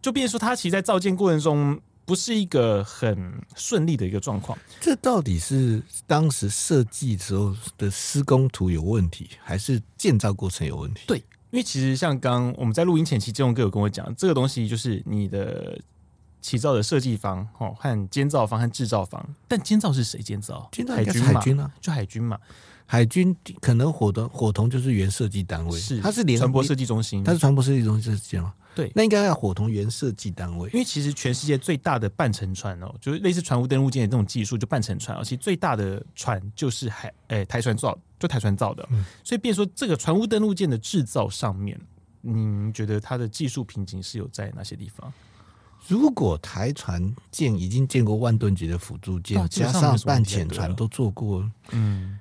就变成说，它其实，在造剑过程中。不是一个很顺利的一个状况。这到底是当时设计时候的施工图有问题，还是建造过程有问题？对，因为其实像刚我们在录音前期，建宏哥有跟我讲，这个东西就是你的起造的设计方哦，和监造方和制造方。但监造是谁监造？监造海军嘛，海军啊，就海军嘛。海军可能伙同伙同就是原设计单位，是它是联船舶设计中心，它是船舶设计中心这样吗？对，那应该要伙同原设计单位，因为其实全世界最大的半沉船哦，就是类似船坞登陆舰的这种技术，就半沉船，而且最大的船就是海诶、欸、台船造，就台船造的，嗯、所以变说这个船坞登陆舰的制造上面，您觉得它的技术瓶颈是有在哪些地方？如果台船舰已经见过万吨级的辅助舰，加上半潜船都做过，嗯，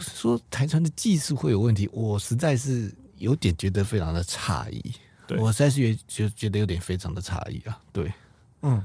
说台船的技术会有问题，我实在是有点觉得非常的诧异。我实在是觉觉得有点非常的诧异啊，对，嗯，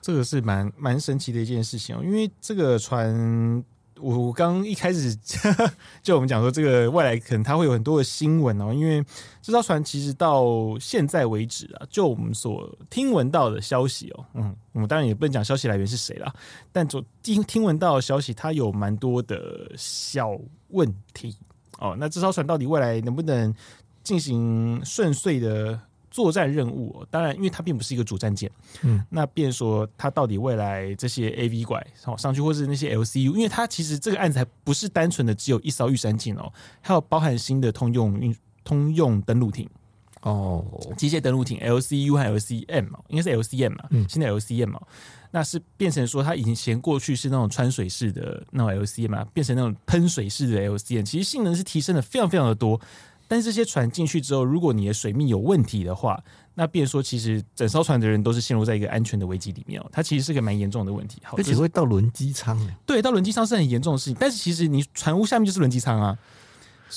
这个是蛮蛮神奇的一件事情哦，因为这个船，我我刚一开始 就我们讲说，这个未来可能它会有很多的新闻哦，因为这艘船其实到现在为止啊，就我们所听闻到的消息哦，嗯，我们当然也不能讲消息来源是谁啦，但就听听闻到的消息，它有蛮多的小问题。哦，那这艘船到底未来能不能进行顺遂的作战任务，哦当然，因为它并不是一个主战舰，嗯，那变说它到底未来这些 AV 拐上去，或是那些 LCU，因为它其实这个案子还不是单纯的只有一艘玉山舰哦，还有包含新的通用运通用登陆艇哦，机械登陆艇 LCU 和 LCM 应该是 LCM 嘛，嗯，新的 LCM 嘛，那是变成说它以前过去是那种穿水式的那种 LCM 嘛，变成那种喷水式的 LCM，其实性能是提升的非常非常的多。但是这些船进去之后，如果你的水密有问题的话，那便说其实整艘船的人都是陷入在一个安全的危机里面哦。它其实是个蛮严重的问题，而且会到轮机舱。对，到轮机舱是很严重的事情。但是其实你船坞下面就是轮机舱啊，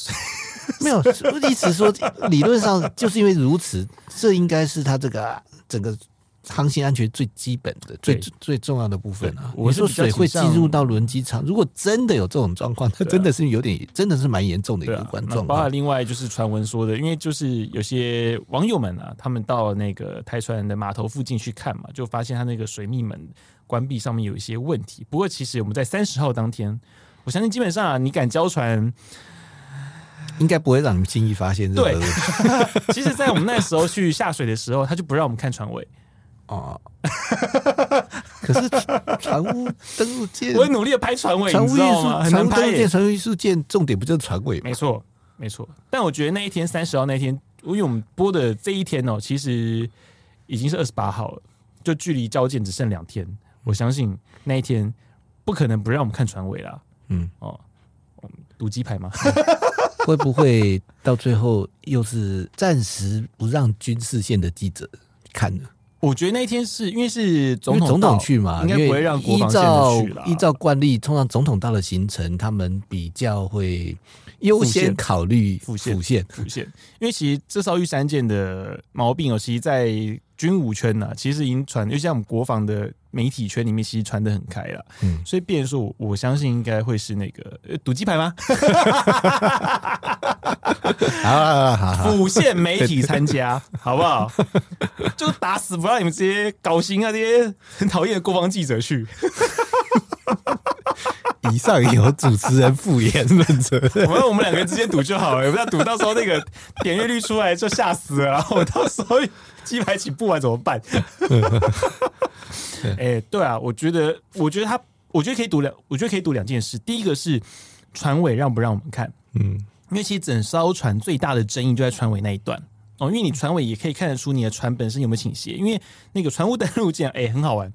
没有意思说，理论上就是因为如此，这应该是它这个整个。航行安全最基本的、最最重要的部分啊！我说水会进入到轮机舱，如果真的有这种状况，那真的是有点，真的是蛮严重的一个状况。包括另外就是传闻说的，因为就是有些网友们啊，他们到那个台船的码头附近去看嘛，就发现他那个水密门关闭上面有一些问题。不过其实我们在三十号当天，我相信基本上啊，你敢交船，应该不会让你们轻易发现。对，其实，在我们那时候去下水的时候，他就不让我们看船尾。哦，可是船坞登陆舰，我很努力的拍船尾，船坞艺术，很难拍。船坞艺术舰重点不就是船尾吗？没错，没错。但我觉得那一天三十号那一天，因为我们播的这一天哦，其实已经是二十八号了，就距离交舰只剩两天。我相信那一天不可能不让我们看船尾啦。嗯，哦，赌鸡排吗？会不会到最后又是暂时不让军事线的记者看呢？我觉得那一天是因为是总统总统去嘛，应该不会让国防线去了。依照惯例，通常总统到了行程，他们比较会优先考虑复线复线复线。因为其实这艘玉山舰的毛病哦，其实，在军武圈呢，其实已经传，因为像我们国防的媒体圈里面，其实传的很开了。嗯，所以变成说，我相信应该会是那个赌鸡排吗？好，好，好，辅线媒体参加，好不好？就打死不让你们这些搞型啊，这些很讨厌的国防记者去。以上有主持人负言论责。我们我们两个人之间赌就好了，也不要赌到时候那个点阅率出来就吓死了，然后到时候鸡排起不完怎么办？哎、欸，对啊，我觉得，我觉得他，我觉得可以赌两，我觉得可以赌两件事。第一个是船尾让不让我们看？嗯，因为其实整艘船最大的争议就在船尾那一段哦，因为你船尾也可以看得出你的船本身有没有倾斜，因为那个船坞登陆舰，哎、欸，很好玩。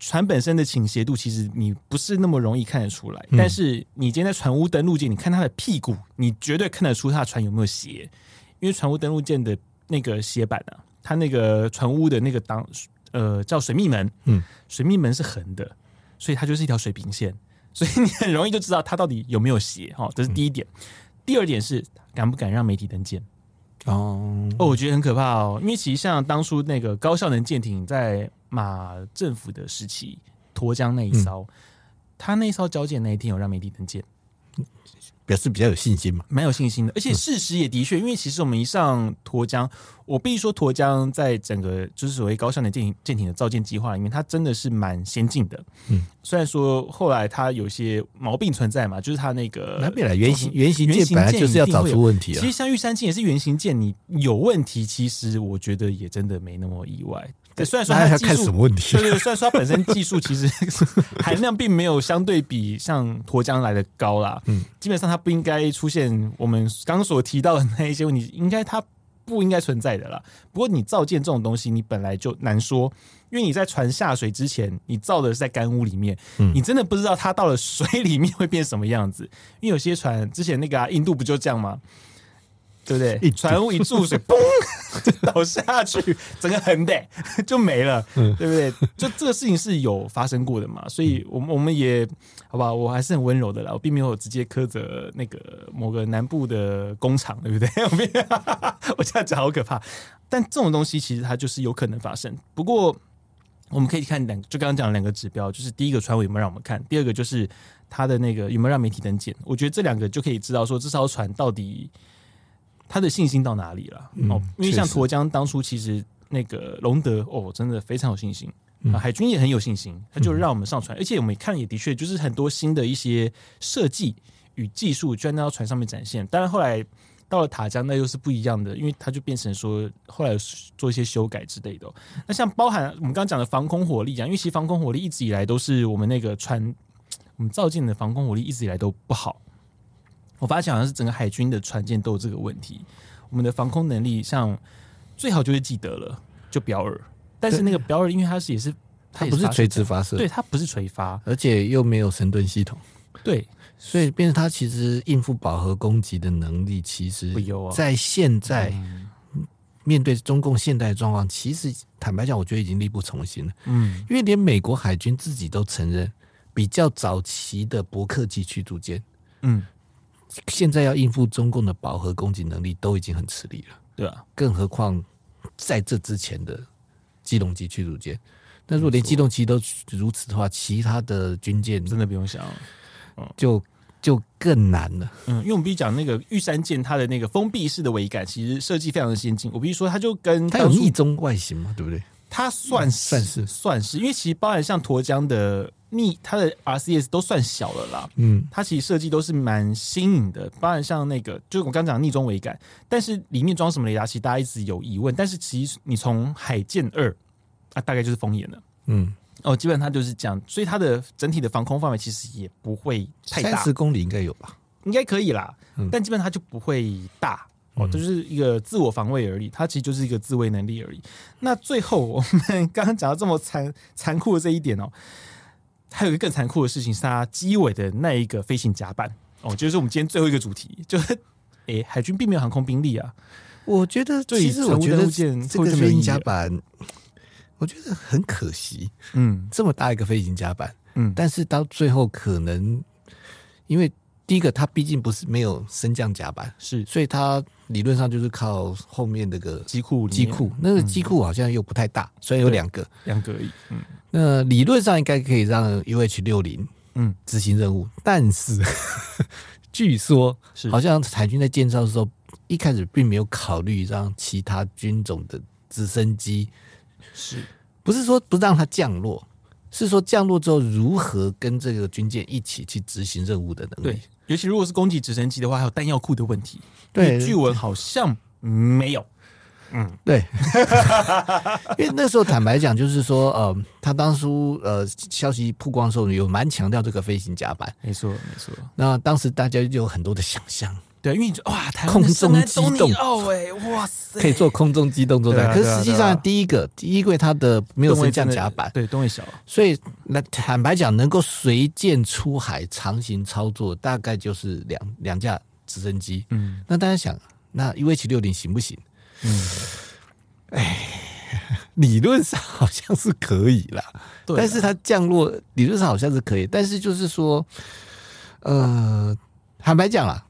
船本身的倾斜度其实你不是那么容易看得出来，但是你今天在船坞登陆舰，你看它的屁股，你绝对看得出它的船有没有斜，因为船坞登陆舰的那个斜板啊，它那个船坞的那个档，呃，叫水密门，嗯，水密门是横的，所以它就是一条水平线，所以你很容易就知道它到底有没有斜，哈，这是第一点。第二点是敢不敢让媒体登舰。哦。哦，我觉得很可怕哦，因为其实像当初那个高效能舰艇在马政府的时期，沱江那一艘，嗯、他那一艘交舰那一天有让媒体登舰，表示比较有信心嘛，蛮有信心的。而且事实也的确，因为其实我们一上沱江，我必须说沱江在整个就是所谓高效能舰艇舰艇的造舰计划里面，它真的是蛮先进的。嗯，虽然说后来它有些毛病存在嘛，就是它那个那本来原型原型舰本来就是要找出问题啊。其实像玉山舰也是原型舰，你有问题，其实我觉得也真的没那么意外。对，虽然说它要看什么问题，对对，虽然说它本身技术其实 含量并没有相对比像沱江来的高啦，嗯，基本上它不应该出现我们刚刚所提到的那一些问题，应该它不应该存在的啦。不过你造舰这种东西，你本来就难说，因为你在船下水之前，你造的是在干屋里面，嗯，你真的不知道它到了水里面会变什么样子。因为有些船之前那个啊，印度不就这样吗？对不对？船坞一注水，嘣，就倒下去，整个横的 就没了，对不对？就这个事情是有发生过的嘛？所以，我们我们也好吧，我还是很温柔的啦，我并没有直接苛责那个某个南部的工厂，对不对？我我这样讲好可怕。但这种东西其实它就是有可能发生。不过，我们可以看两，就刚刚讲的两个指标，就是第一个船尾有没有让我们看，第二个就是它的那个有没有让媒体登舰。我觉得这两个就可以知道说这艘船到底。他的信心到哪里了？哦，因为像沱江当初其实那个隆德哦，真的非常有信心，海军也很有信心，他就让我们上船，而且我们看也的确就是很多新的一些设计与技术，就在那艘船上面展现。当然后来到了塔江，那又是不一样的，因为它就变成说后来做一些修改之类的。那像包含我们刚刚讲的防空火力啊，因为其实防空火力一直以来都是我们那个船，我们造舰的防空火力一直以来都不好。我发现好像是整个海军的船舰都有这个问题。我们的防空能力，像最好就是记得了，就标二。但是那个标二，因为它是也是它不是垂直发射，对，它不是垂发，而且又没有神盾系统，对，所以变成它其实应付饱和攻击的能力，其实在现在面对中共现代状况，其实坦白讲，我觉得已经力不从心了。嗯，因为连美国海军自己都承认，比较早期的伯克级驱逐舰，嗯。现在要应付中共的饱和攻击能力都已经很吃力了，对啊，更何况在这之前的机动机驱逐舰，那如果连机动机都如此的话，其他的军舰真的不用想，就就更难了。嗯，因为我们必须讲那个玉山舰，它的那个封闭式的桅杆其实设计非常的先进。我必须说，它就跟它有逆中外形嘛，对不对？它算是算是算是，因为其实包含像沱江的。你它的 RCS 都算小了啦，嗯，它其实设计都是蛮新颖的，当然像那个，就是我刚讲逆中桅杆，但是里面装什么雷达，其实大家一直有疑问。但是其实你从海剑二啊，大概就是风眼了，嗯，哦，基本上它就是这样，所以它的整体的防空范围其实也不会太大，三十公里应该有吧？应该可以啦，嗯，但基本上它就不会大哦，就是一个自我防卫而已，它其实就是一个自卫能力而已。那最后我们 刚刚讲到这么残残酷的这一点哦。还有一个更残酷的事情是，它机尾的那一个飞行甲板哦，就是我们今天最后一个主题，就是 诶，海军并没有航空兵力啊。我觉得，其实我觉得这个飞行甲板，我觉得很可惜。嗯，这么大一个飞行甲板，嗯，但是到最后可能因为。第一个，它毕竟不是没有升降甲板，是，所以它理论上就是靠后面那个机库，机库那个机库好像又不太大，所以有两个，两个而已。嗯，那理论上应该可以让 UH 六零嗯执行任务，但是 据说是好像海军在建造的时候一开始并没有考虑让其他军种的直升机，是不是说不让它降落？是说降落之后如何跟这个军舰一起去执行任务的能力？对。尤其如果是攻击直升机的话，还有弹药库的问题。对，据闻好像没有。嗯，对。因为那时候坦白讲，就是说，呃，他当初呃消息曝光的时候，有蛮强调这个飞行甲板。没错，没错。那当时大家就有很多的想象。对，因为哇，空中机动。哦，哎，哇塞，可以做空中机动作战。可是实际上，第一个，第一个它的没有升降甲板，对，吨位小，所以那坦白讲，能够随舰出海长行操作，大概就是两两架直升机。嗯，那大家想，那 UH 六零行不行？嗯，哎，理论上好像是可以啦，但是它降落理论上好像是可以，但是就是说，呃，坦白讲啦。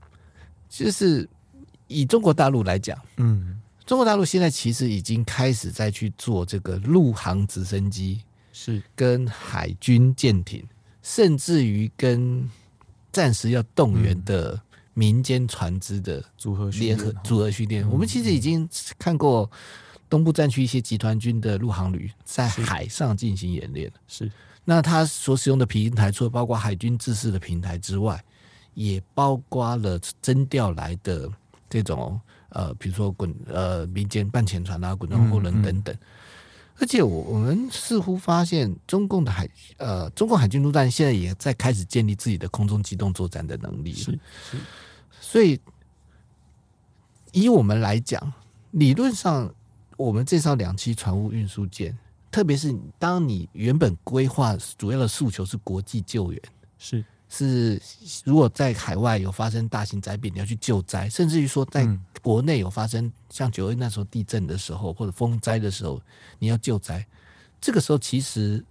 就是以中国大陆来讲，嗯，中国大陆现在其实已经开始在去做这个陆航直升机，是。跟海军舰艇，甚至于跟暂时要动员的民间船只的组合联合组合训练。我们其实已经看过东部战区一些集团军的陆航旅在海上进行演练。是，那他所使用的平台，除了包括海军制式的平台之外，也包括了征调来的这种呃，比如说滚呃民间半潜船啊、滚动货轮等等。而且我我们似乎发现，中共的海呃，中共海军陆战现在也在开始建立自己的空中机动作战的能力。是是，所以以我们来讲，理论上，我们这艘两栖船坞运输舰，特别是当你原本规划主要的诉求是国际救援，是。是，如果在海外有发生大型灾变，你要去救灾，甚至于说在国内有发生像九一那时候地震的时候或者风灾的时候，你要救灾，这个时候其实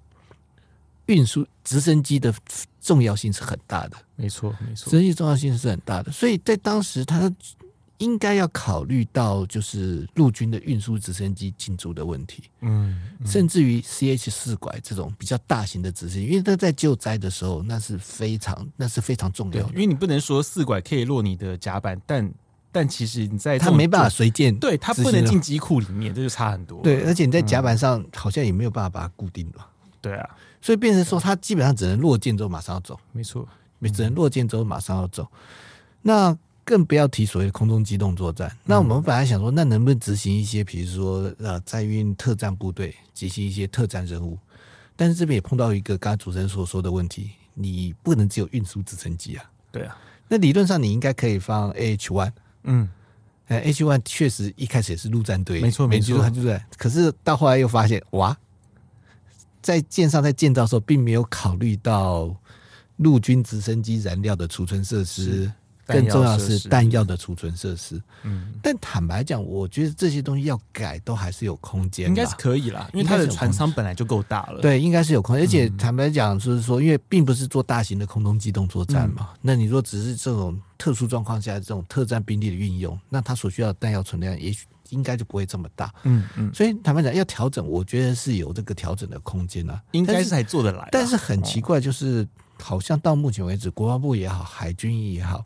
运输直升机的重要性是很大的。没错，没错，直升机重要性是很大的，所以在当时他。应该要考虑到就是陆军的运输直升机进驻的问题，嗯，嗯，甚至于 CH 四拐这种比较大型的直升机，因为它在救灾的时候，那是非常那是非常重要的。因为你不能说四拐可以落你的甲板，但但其实你在它没办法随舰，对，它不能进机库里面，这就差很多。对，而且你在甲板上好像也没有办法把它固定了。对啊，所以变成说它基本上只能落舰之后马上要走，没错，只能落舰之后马上要走。那更不要提所谓的空中机动作战。那我们本来想说，那能不能执行一些，比如说呃，在运特战部队，执行一些特战任务？但是这边也碰到一个刚才主持人所说的问题，你不能只有运输直升机啊。对啊。那理论上你应该可以放 AH One。嗯。呃，AH One 确实一开始也是陆战队，没错没错，他就在。可是到后来又发现，哇，在舰上在建造的时候，并没有考虑到陆军直升机燃料的储存设施。更重要的是弹药的储存设施，嗯，但坦白讲，我觉得这些东西要改都还是有空间，应该是可以啦，因为它的船舱本来就够大了，对，应该是有空间，而且坦白讲，就是说，因为并不是做大型的空中机动作战嘛，嗯、那你说只是这种特殊状况下这种特战兵力的运用，那它所需要的弹药存量也许应该就不会这么大，嗯嗯，所以坦白讲，要调整，我觉得是有这个调整的空间啊，应该是还做得来，但是很奇怪，就是好像到目前为止，国防部也好，海军也好。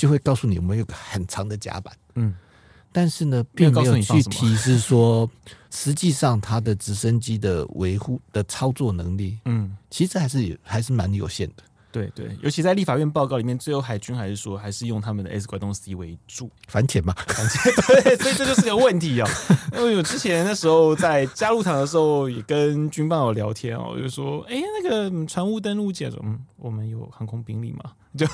就会告诉你，我们有个很长的甲板，嗯，但是呢，并没有去提示说，实际上它的直升机的维护的操作能力，嗯，其实还是有还是蛮有限的。对对，尤其在立法院报告里面，最后海军还是说，还是用他们的 S 拐动 C 为主，反潜嘛，反潜。对，所以这就是个问题哦。因为我之前那时候在加入场的时候，也跟军办有聊天哦，就说，哎，那个船坞登陆舰，嗯，我们有航空兵力嘛？就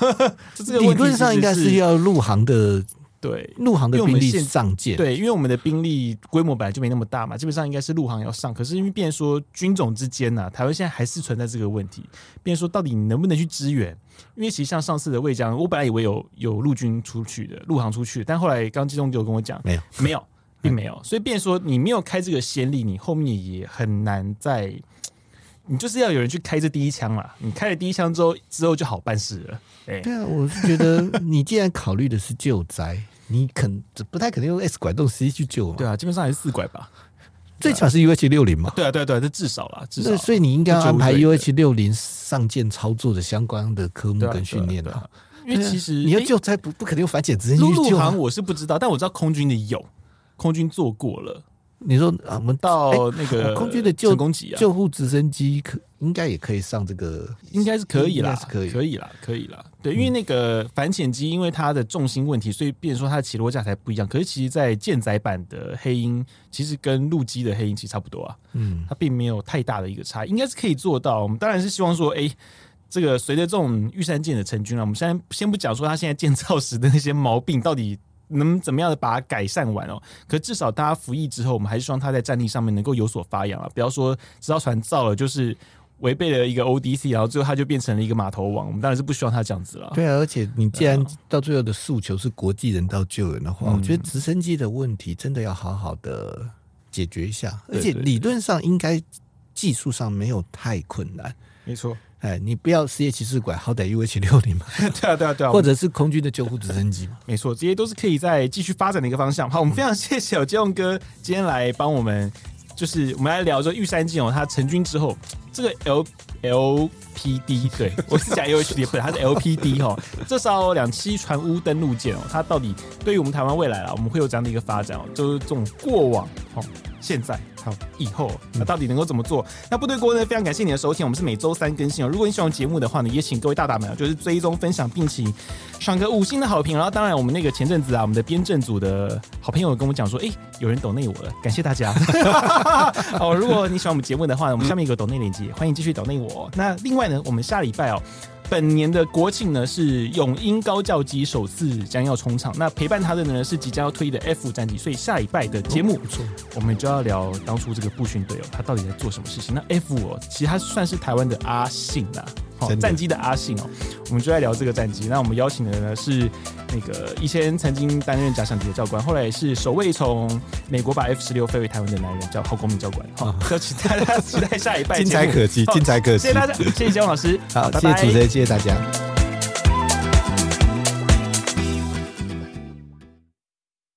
就这个理论上应该是要陆航的。对，陆航的兵力上舰，对，因为我们的兵力规模本来就没那么大嘛，基本上应该是陆航要上。可是因为变说军种之间呢、啊，台湾现在还是存在这个问题，变说到底你能不能去支援？因为其实像上次的魏将，我本来以为有有陆军出去的，陆航出去，但后来刚机动就跟我讲，没有，没有，并没有。所以变说你没有开这个先例，你后面也很难再，你就是要有人去开这第一枪嘛。你开了第一枪之后，之后就好办事了。对，对啊，我是觉得你既然考虑的是救灾，你肯不太可能用 S 拐动 C 去救嘛？对啊，基本上还是四拐吧。最起码是 UH 六零嘛？对啊，对啊，对啊，这至少啦，至少。所以你应该要安排 UH 六零上舰操作的相关的科目跟训练啊。因为其实你要救灾不不可能用反潜直升机去救。陆航我是不知道，但我知道空军的有，空军做过了。你说啊，我们到那个空军的救救护直升机可应该也可以上这个，应该是可以啦，是可以，可以啦，可以啦。对，因为那个反潜机，因为它的重心问题，所以变成说它的起落架才不一样。可是其实，在舰载版的黑鹰，其实跟陆基的黑鹰其实差不多啊。嗯，它并没有太大的一个差异，应该是可以做到。我们当然是希望说，哎，这个随着这种玉山舰的成军啊，我们现在先不讲说它现在建造时的那些毛病到底。能怎么样的把它改善完哦？可至少大家服役之后，我们还是希望他在战力上面能够有所发扬啊！不要说这艘船造了就是违背了一个 ODC，然后最后它就变成了一个码头王。我们当然是不希望它这样子了。对啊，而且你既然到最后的诉求是国际人道救援的话，我觉得直升机的问题真的要好好的解决一下。而且理论上应该技术上没有太困难。没错。哎，你不要失业骑士馆，好歹 UH 六零嘛。对啊，对啊，对啊，或者是空军的救护直升机嘛。没错，这些都是可以在继续发展的一个方向。好，我们非常谢谢有建宏哥今天来帮我们，就是我们来聊这玉山金哦，他成军之后，这个 L LPD，对 我是讲 LHD，不对，它是 LPD 哈。这艘两栖船坞登陆舰哦，它到底对于我们台湾未来啊，我们会有这样的一个发展哦，就是这种过往哦。现在好，以后那到底能够怎么做？那部队锅呢？非常感谢你的收听，我们是每周三更新哦。如果你喜欢节目的话呢，也请各位大大们就是追踪分享，并请赏个五星的好评。然后当然，我们那个前阵子啊，我们的编政组的好朋友跟我讲说，哎、欸，有人抖内我了，感谢大家。哦，如果你喜欢我们节目的话呢，我们下面有个抖内链接，欢迎继续抖内我。那另外呢，我们下礼拜哦。本年的国庆呢，是永鹰高教机首次将要冲场，那陪伴他的呢是即将要退役的 F 战机，所以下礼拜的节目，不错，我们就要聊当初这个步训队哦，他到底在做什么事情？那 F 哦，其实他算是台湾的阿信呐。好，战机的阿信哦，我们就在聊这个战机。那我们邀请的呢是那个以前曾经担任假想敌的教官，后来也是首位从美国把 F 十六飞回台湾的男人，叫侯公明教官。好，就期待大家期待下一拜，精彩可期，精彩可期。谢谢大家，谢谢姜老师，好，谢谢主持人，谢谢大家。